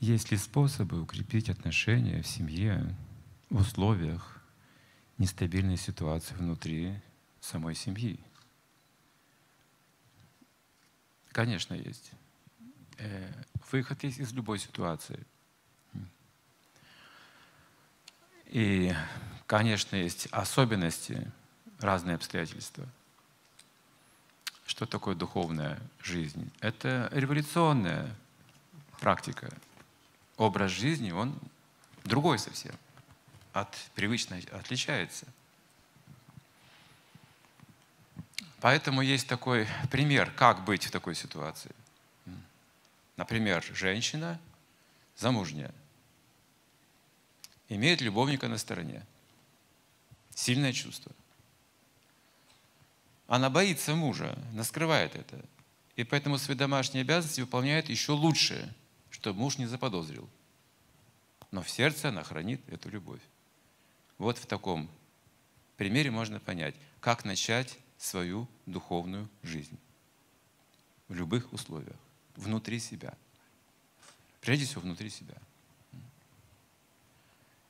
Есть ли способы укрепить отношения в семье в условиях нестабильной ситуации внутри самой семьи? Конечно, есть. Э, выход есть из любой ситуации. И, конечно, есть особенности, разные обстоятельства. Что такое духовная жизнь? Это революционная практика. Образ жизни, он другой совсем, от привычной отличается. Поэтому есть такой пример, как быть в такой ситуации. Например, женщина замужняя, имеет любовника на стороне. Сильное чувство. Она боится мужа, она скрывает это. И поэтому свои домашние обязанности выполняет еще лучше, чтобы муж не заподозрил. Но в сердце она хранит эту любовь. Вот в таком примере можно понять, как начать свою духовную жизнь в любых условиях, внутри себя. Прежде всего, внутри себя.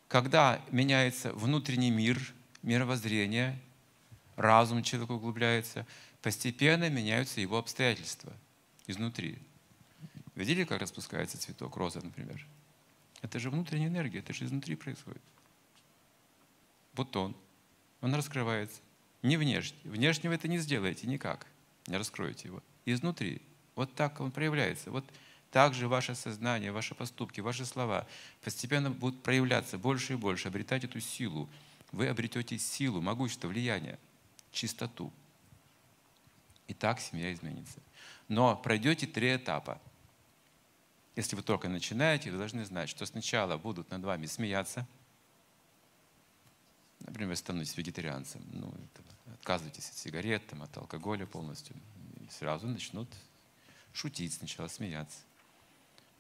Когда меняется внутренний мир, мировоззрение, разум человека углубляется, постепенно меняются его обстоятельства изнутри. Видели, как распускается цветок, роза, например? Это же внутренняя энергия, это же изнутри происходит. Бутон, он раскрывается. Не внешне. Внешне вы это не сделаете никак. Не раскроете его. Изнутри. Вот так он проявляется. Вот так же ваше сознание, ваши поступки, ваши слова постепенно будут проявляться больше и больше, обретать эту силу. Вы обретете силу, могущество, влияние, чистоту. И так семья изменится. Но пройдете три этапа. Если вы только начинаете, вы должны знать, что сначала будут над вами смеяться. Например, становитесь вегетарианцем. Ну, отказывайтесь от сигарет, там, от алкоголя полностью. И сразу начнут шутить сначала, смеяться.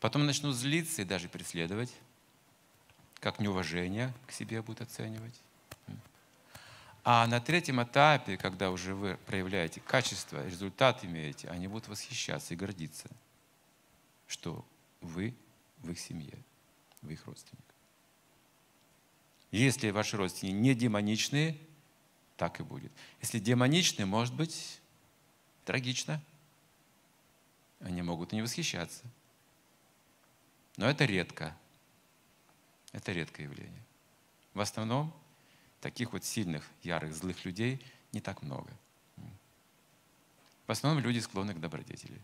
Потом начнут злиться и даже преследовать, как неуважение к себе будут оценивать. А на третьем этапе, когда уже вы проявляете качество, результат имеете, они будут восхищаться и гордиться, что вы в их семье, в их родственник. Если ваши родственники не демоничные, так и будет. Если демоничные, может быть трагично. Они могут и не восхищаться. Но это редко. Это редкое явление. В основном таких вот сильных, ярых, злых людей не так много. В основном люди склонны к добродетели.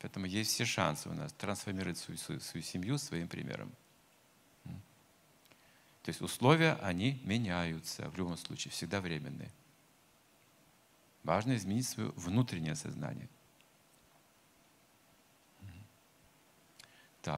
Поэтому есть все шансы у нас трансформировать свою, свою, семью своим примером. То есть условия, они меняются в любом случае, всегда временные. Важно изменить свое внутреннее сознание –